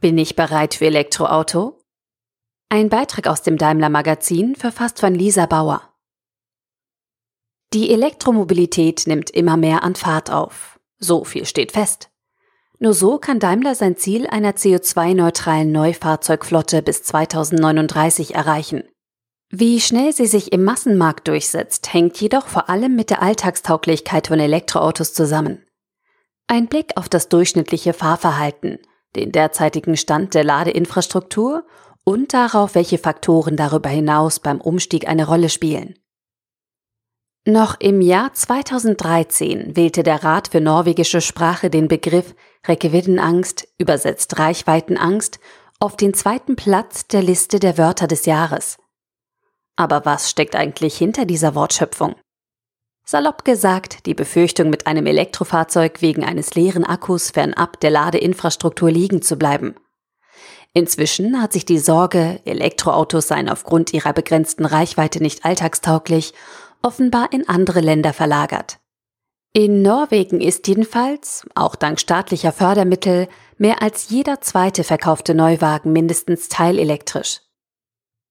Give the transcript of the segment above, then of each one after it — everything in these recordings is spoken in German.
Bin ich bereit für Elektroauto? Ein Beitrag aus dem Daimler Magazin, verfasst von Lisa Bauer. Die Elektromobilität nimmt immer mehr an Fahrt auf. So viel steht fest. Nur so kann Daimler sein Ziel einer CO2-neutralen Neufahrzeugflotte bis 2039 erreichen. Wie schnell sie sich im Massenmarkt durchsetzt, hängt jedoch vor allem mit der Alltagstauglichkeit von Elektroautos zusammen. Ein Blick auf das durchschnittliche Fahrverhalten, den derzeitigen Stand der Ladeinfrastruktur und darauf, welche Faktoren darüber hinaus beim Umstieg eine Rolle spielen. Noch im Jahr 2013 wählte der Rat für norwegische Sprache den Begriff Rekeviddenangst, übersetzt Reichweitenangst, auf den zweiten Platz der Liste der Wörter des Jahres. Aber was steckt eigentlich hinter dieser Wortschöpfung? Salopp gesagt, die Befürchtung, mit einem Elektrofahrzeug wegen eines leeren Akkus fernab der Ladeinfrastruktur liegen zu bleiben. Inzwischen hat sich die Sorge, Elektroautos seien aufgrund ihrer begrenzten Reichweite nicht alltagstauglich, offenbar in andere Länder verlagert. In Norwegen ist jedenfalls, auch dank staatlicher Fördermittel, mehr als jeder zweite verkaufte Neuwagen mindestens teilelektrisch.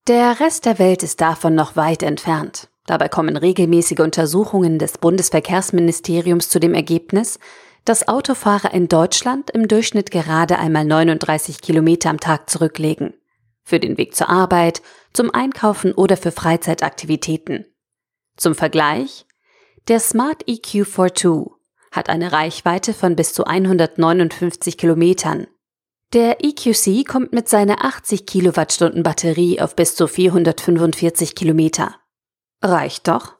Der Rest der Welt ist davon noch weit entfernt. Dabei kommen regelmäßige Untersuchungen des Bundesverkehrsministeriums zu dem Ergebnis, dass Autofahrer in Deutschland im Durchschnitt gerade einmal 39 Kilometer am Tag zurücklegen. Für den Weg zur Arbeit, zum Einkaufen oder für Freizeitaktivitäten. Zum Vergleich, der Smart EQ 42 hat eine Reichweite von bis zu 159 Kilometern. Der EQC kommt mit seiner 80 Kilowattstunden Batterie auf bis zu 445 Kilometer. Reicht doch.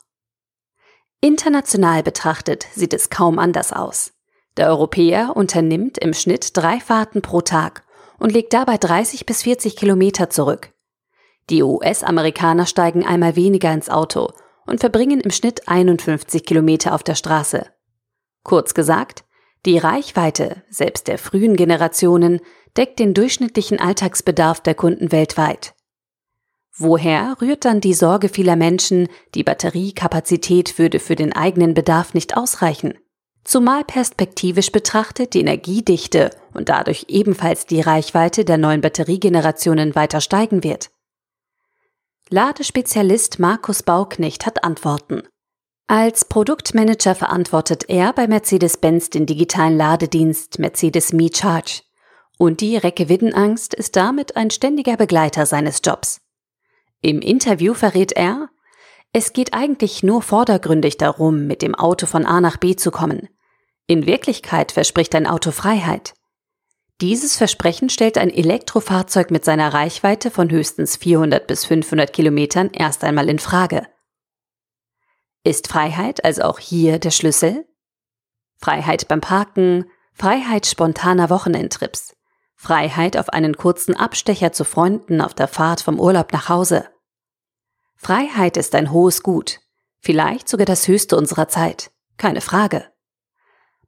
International betrachtet sieht es kaum anders aus. Der Europäer unternimmt im Schnitt drei Fahrten pro Tag und legt dabei 30 bis 40 Kilometer zurück. Die US-Amerikaner steigen einmal weniger ins Auto und verbringen im Schnitt 51 Kilometer auf der Straße. Kurz gesagt, die Reichweite, selbst der frühen Generationen, deckt den durchschnittlichen Alltagsbedarf der Kunden weltweit. Woher rührt dann die Sorge vieler Menschen, die Batteriekapazität würde für den eigenen Bedarf nicht ausreichen? Zumal perspektivisch betrachtet die Energiedichte und dadurch ebenfalls die Reichweite der neuen Batteriegenerationen weiter steigen wird. Ladespezialist Markus Bauknecht hat Antworten. Als Produktmanager verantwortet er bei Mercedes-Benz den digitalen Ladedienst Mercedes Me Charge. Und die Recke-Widdenangst ist damit ein ständiger Begleiter seines Jobs. Im Interview verrät er, es geht eigentlich nur vordergründig darum, mit dem Auto von A nach B zu kommen. In Wirklichkeit verspricht ein Auto Freiheit. Dieses Versprechen stellt ein Elektrofahrzeug mit seiner Reichweite von höchstens 400 bis 500 Kilometern erst einmal in Frage. Ist Freiheit also auch hier der Schlüssel? Freiheit beim Parken, Freiheit spontaner Wochenendtrips, Freiheit auf einen kurzen Abstecher zu Freunden auf der Fahrt vom Urlaub nach Hause. Freiheit ist ein hohes Gut, vielleicht sogar das höchste unserer Zeit, keine Frage.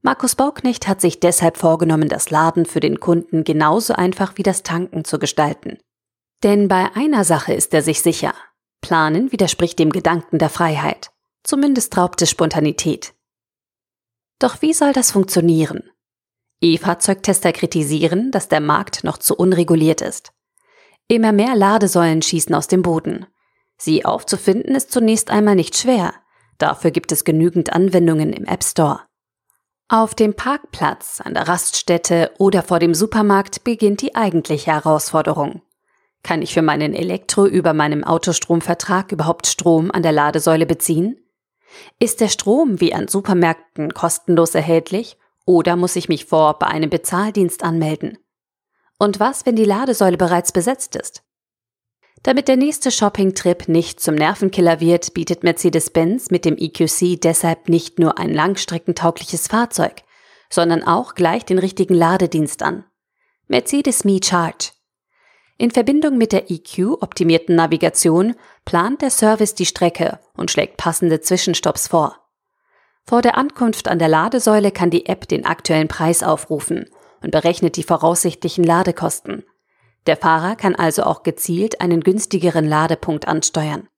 Markus Bauknecht hat sich deshalb vorgenommen, das Laden für den Kunden genauso einfach wie das Tanken zu gestalten. Denn bei einer Sache ist er sich sicher. Planen widerspricht dem Gedanken der Freiheit. Zumindest raubt es Spontanität. Doch wie soll das funktionieren? E-Fahrzeugtester kritisieren, dass der Markt noch zu unreguliert ist. Immer mehr Ladesäulen schießen aus dem Boden. Sie aufzufinden ist zunächst einmal nicht schwer. Dafür gibt es genügend Anwendungen im App Store. Auf dem Parkplatz, an der Raststätte oder vor dem Supermarkt beginnt die eigentliche Herausforderung. Kann ich für meinen Elektro über meinem Autostromvertrag überhaupt Strom an der Ladesäule beziehen? Ist der Strom wie an Supermärkten kostenlos erhältlich oder muss ich mich vor bei einem Bezahldienst anmelden? Und was, wenn die Ladesäule bereits besetzt ist? Damit der nächste Shopping-Trip nicht zum Nervenkiller wird, bietet Mercedes-Benz mit dem EQC deshalb nicht nur ein langstreckentaugliches Fahrzeug, sondern auch gleich den richtigen Ladedienst an. Mercedes Me Charge. In Verbindung mit der EQ-optimierten Navigation plant der Service die Strecke und schlägt passende Zwischenstopps vor. Vor der Ankunft an der Ladesäule kann die App den aktuellen Preis aufrufen und berechnet die voraussichtlichen Ladekosten. Der Fahrer kann also auch gezielt einen günstigeren Ladepunkt ansteuern.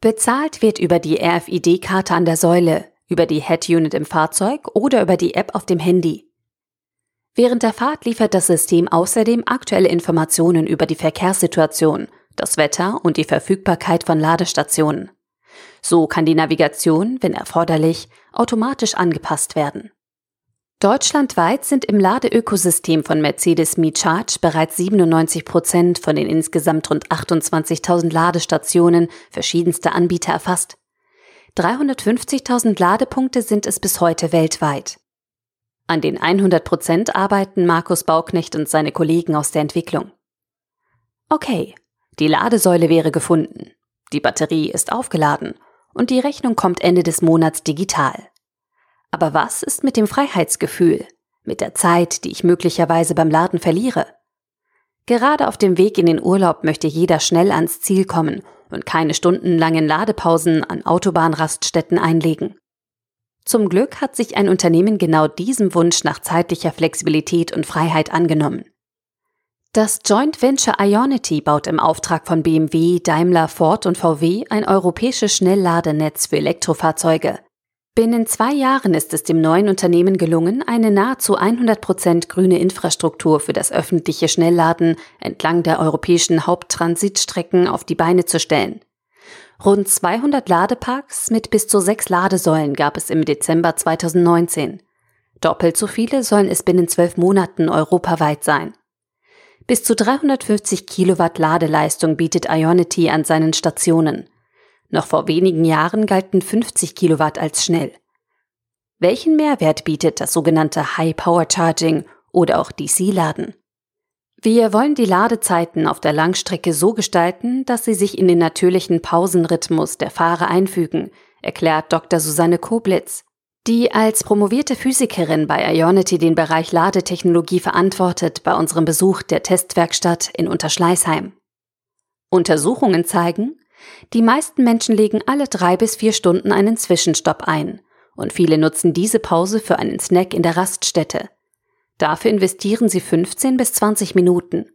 Bezahlt wird über die RFID-Karte an der Säule, über die Head-Unit im Fahrzeug oder über die App auf dem Handy. Während der Fahrt liefert das System außerdem aktuelle Informationen über die Verkehrssituation, das Wetter und die Verfügbarkeit von Ladestationen. So kann die Navigation, wenn erforderlich, automatisch angepasst werden. Deutschlandweit sind im Ladeökosystem von Mercedes MeCharge bereits 97 Prozent von den insgesamt rund 28.000 Ladestationen verschiedenster Anbieter erfasst. 350.000 Ladepunkte sind es bis heute weltweit. An den 100 Prozent arbeiten Markus Bauknecht und seine Kollegen aus der Entwicklung. Okay, die Ladesäule wäre gefunden. Die Batterie ist aufgeladen und die Rechnung kommt Ende des Monats digital. Aber was ist mit dem Freiheitsgefühl, mit der Zeit, die ich möglicherweise beim Laden verliere? Gerade auf dem Weg in den Urlaub möchte jeder schnell ans Ziel kommen und keine stundenlangen Ladepausen an Autobahnraststätten einlegen. Zum Glück hat sich ein Unternehmen genau diesem Wunsch nach zeitlicher Flexibilität und Freiheit angenommen. Das Joint Venture Ionity baut im Auftrag von BMW, Daimler, Ford und VW ein europäisches Schnellladenetz für Elektrofahrzeuge, Binnen zwei Jahren ist es dem neuen Unternehmen gelungen, eine nahezu 100% grüne Infrastruktur für das öffentliche Schnellladen entlang der europäischen Haupttransitstrecken auf die Beine zu stellen. Rund 200 Ladeparks mit bis zu sechs Ladesäulen gab es im Dezember 2019. Doppelt so viele sollen es binnen zwölf Monaten europaweit sein. Bis zu 350 Kilowatt Ladeleistung bietet Ionity an seinen Stationen. Noch vor wenigen Jahren galten 50 Kilowatt als schnell. Welchen Mehrwert bietet das sogenannte High Power Charging oder auch DC-Laden? Wir wollen die Ladezeiten auf der Langstrecke so gestalten, dass sie sich in den natürlichen Pausenrhythmus der Fahrer einfügen, erklärt Dr. Susanne Koblitz, die als promovierte Physikerin bei Ionity den Bereich Ladetechnologie verantwortet bei unserem Besuch der Testwerkstatt in Unterschleißheim. Untersuchungen zeigen, die meisten Menschen legen alle drei bis vier Stunden einen Zwischenstopp ein und viele nutzen diese Pause für einen Snack in der Raststätte. Dafür investieren sie 15 bis 20 Minuten.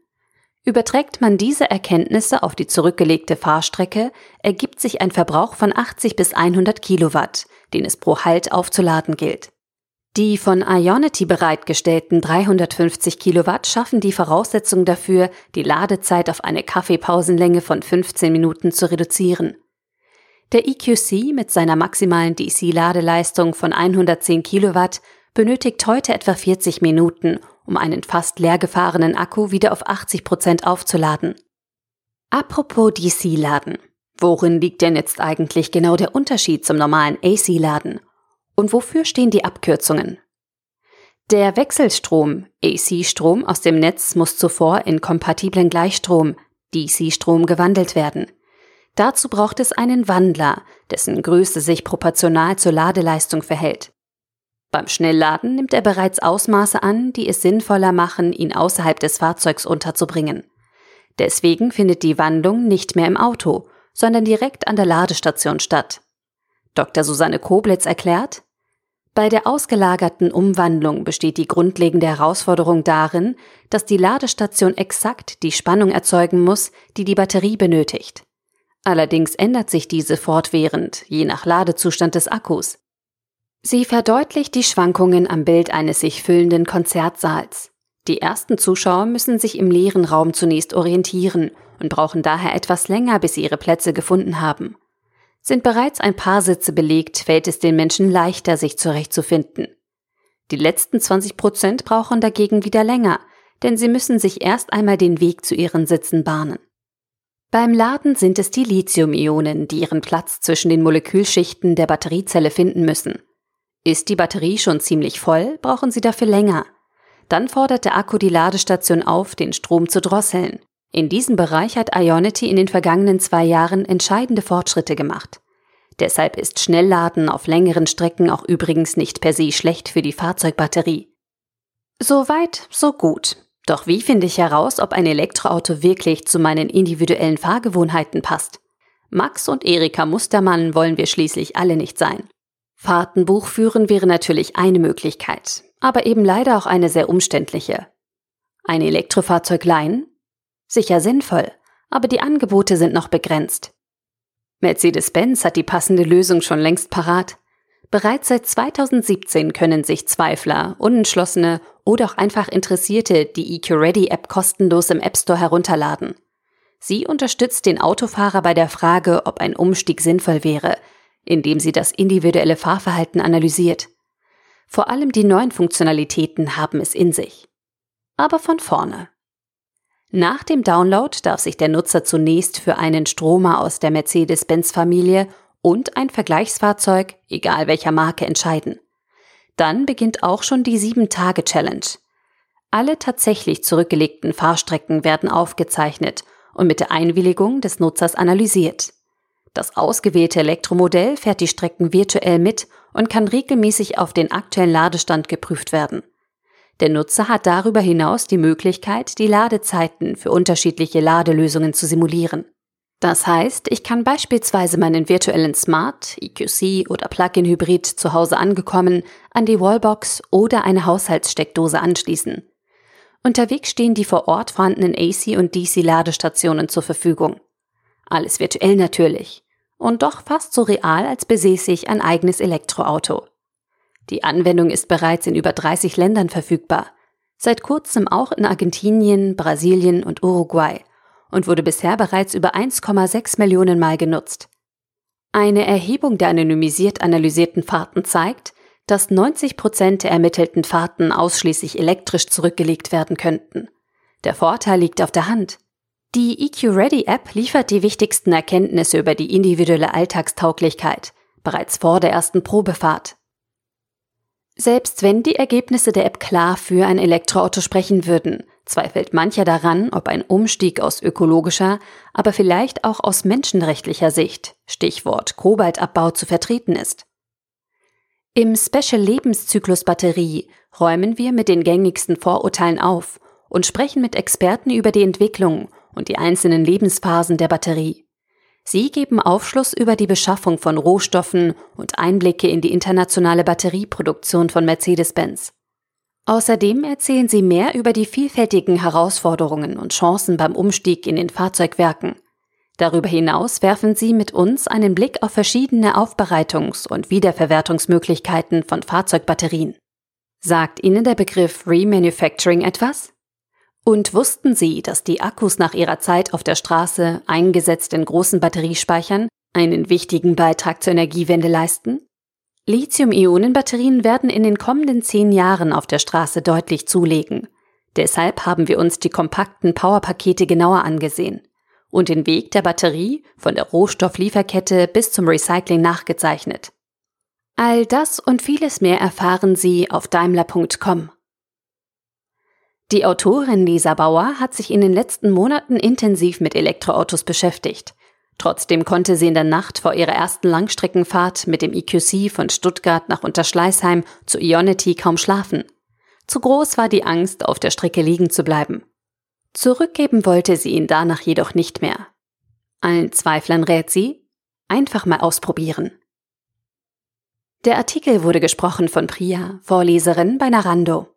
Überträgt man diese Erkenntnisse auf die zurückgelegte Fahrstrecke, ergibt sich ein Verbrauch von 80 bis 100 Kilowatt, den es pro Halt aufzuladen gilt. Die von Ionity bereitgestellten 350 Kilowatt schaffen die Voraussetzung dafür, die Ladezeit auf eine Kaffeepausenlänge von 15 Minuten zu reduzieren. Der EQC mit seiner maximalen DC-Ladeleistung von 110 Kilowatt benötigt heute etwa 40 Minuten, um einen fast leer gefahrenen Akku wieder auf 80 Prozent aufzuladen. Apropos DC-Laden. Worin liegt denn jetzt eigentlich genau der Unterschied zum normalen AC-Laden? Und wofür stehen die Abkürzungen? Der Wechselstrom, AC-Strom aus dem Netz muss zuvor in kompatiblen Gleichstrom, DC-Strom gewandelt werden. Dazu braucht es einen Wandler, dessen Größe sich proportional zur Ladeleistung verhält. Beim Schnellladen nimmt er bereits Ausmaße an, die es sinnvoller machen, ihn außerhalb des Fahrzeugs unterzubringen. Deswegen findet die Wandlung nicht mehr im Auto, sondern direkt an der Ladestation statt. Dr. Susanne Koblitz erklärt, bei der ausgelagerten Umwandlung besteht die grundlegende Herausforderung darin, dass die Ladestation exakt die Spannung erzeugen muss, die die Batterie benötigt. Allerdings ändert sich diese fortwährend, je nach Ladezustand des Akkus. Sie verdeutlicht die Schwankungen am Bild eines sich füllenden Konzertsaals. Die ersten Zuschauer müssen sich im leeren Raum zunächst orientieren und brauchen daher etwas länger, bis sie ihre Plätze gefunden haben. Sind bereits ein paar Sitze belegt, fällt es den Menschen leichter, sich zurechtzufinden. Die letzten 20 Prozent brauchen dagegen wieder länger, denn sie müssen sich erst einmal den Weg zu ihren Sitzen bahnen. Beim Laden sind es die Lithium-Ionen, die ihren Platz zwischen den Molekülschichten der Batteriezelle finden müssen. Ist die Batterie schon ziemlich voll, brauchen sie dafür länger. Dann fordert der Akku die Ladestation auf, den Strom zu drosseln. In diesem Bereich hat Ionity in den vergangenen zwei Jahren entscheidende Fortschritte gemacht. Deshalb ist Schnellladen auf längeren Strecken auch übrigens nicht per se schlecht für die Fahrzeugbatterie. So weit, so gut. Doch wie finde ich heraus, ob ein Elektroauto wirklich zu meinen individuellen Fahrgewohnheiten passt? Max und Erika Mustermann wollen wir schließlich alle nicht sein. Fahrtenbuch führen wäre natürlich eine Möglichkeit, aber eben leider auch eine sehr umständliche. Ein Elektrofahrzeug leihen? Sicher sinnvoll, aber die Angebote sind noch begrenzt. Mercedes-Benz hat die passende Lösung schon längst parat. Bereits seit 2017 können sich Zweifler, Unentschlossene oder auch einfach Interessierte die EQ Ready App kostenlos im App Store herunterladen. Sie unterstützt den Autofahrer bei der Frage, ob ein Umstieg sinnvoll wäre, indem sie das individuelle Fahrverhalten analysiert. Vor allem die neuen Funktionalitäten haben es in sich. Aber von vorne. Nach dem Download darf sich der Nutzer zunächst für einen Stromer aus der Mercedes-Benz-Familie und ein Vergleichsfahrzeug, egal welcher Marke, entscheiden. Dann beginnt auch schon die 7-Tage-Challenge. Alle tatsächlich zurückgelegten Fahrstrecken werden aufgezeichnet und mit der Einwilligung des Nutzers analysiert. Das ausgewählte Elektromodell fährt die Strecken virtuell mit und kann regelmäßig auf den aktuellen Ladestand geprüft werden. Der Nutzer hat darüber hinaus die Möglichkeit, die Ladezeiten für unterschiedliche Ladelösungen zu simulieren. Das heißt, ich kann beispielsweise meinen virtuellen Smart, EQC oder Plug-in-Hybrid zu Hause angekommen an die Wallbox oder eine Haushaltssteckdose anschließen. Unterwegs stehen die vor Ort vorhandenen AC- und DC-Ladestationen zur Verfügung. Alles virtuell natürlich. Und doch fast so real, als besäße ich ein eigenes Elektroauto. Die Anwendung ist bereits in über 30 Ländern verfügbar. Seit kurzem auch in Argentinien, Brasilien und Uruguay und wurde bisher bereits über 1,6 Millionen Mal genutzt. Eine Erhebung der anonymisiert analysierten Fahrten zeigt, dass 90 Prozent der ermittelten Fahrten ausschließlich elektrisch zurückgelegt werden könnten. Der Vorteil liegt auf der Hand. Die EQ Ready App liefert die wichtigsten Erkenntnisse über die individuelle Alltagstauglichkeit bereits vor der ersten Probefahrt. Selbst wenn die Ergebnisse der App klar für ein Elektroauto sprechen würden, zweifelt mancher daran, ob ein Umstieg aus ökologischer, aber vielleicht auch aus menschenrechtlicher Sicht, Stichwort Kobaltabbau, zu vertreten ist. Im Special Lebenszyklus Batterie räumen wir mit den gängigsten Vorurteilen auf und sprechen mit Experten über die Entwicklung und die einzelnen Lebensphasen der Batterie. Sie geben Aufschluss über die Beschaffung von Rohstoffen und Einblicke in die internationale Batterieproduktion von Mercedes-Benz. Außerdem erzählen sie mehr über die vielfältigen Herausforderungen und Chancen beim Umstieg in den Fahrzeugwerken Darüber hinaus werfen Sie mit uns einen Blick auf verschiedene Aufbereitungs- und Wiederverwertungsmöglichkeiten von Fahrzeugbatterien. Sagt Ihnen der Begriff Remanufacturing etwas? Und wussten Sie, dass die Akkus nach ihrer Zeit auf der Straße, eingesetzt in großen Batteriespeichern, einen wichtigen Beitrag zur Energiewende leisten? Lithium-Ionen-Batterien werden in den kommenden zehn Jahren auf der Straße deutlich zulegen. Deshalb haben wir uns die kompakten Powerpakete genauer angesehen und den Weg der Batterie von der Rohstofflieferkette bis zum Recycling nachgezeichnet. All das und vieles mehr erfahren Sie auf Daimler.com. Die Autorin Lisa Bauer hat sich in den letzten Monaten intensiv mit Elektroautos beschäftigt. Trotzdem konnte sie in der Nacht vor ihrer ersten Langstreckenfahrt mit dem EQC von Stuttgart nach Unterschleißheim zu Ionity kaum schlafen. Zu groß war die Angst, auf der Strecke liegen zu bleiben. Zurückgeben wollte sie ihn danach jedoch nicht mehr. Allen Zweiflern rät sie, einfach mal ausprobieren. Der Artikel wurde gesprochen von Priya, Vorleserin bei Narando.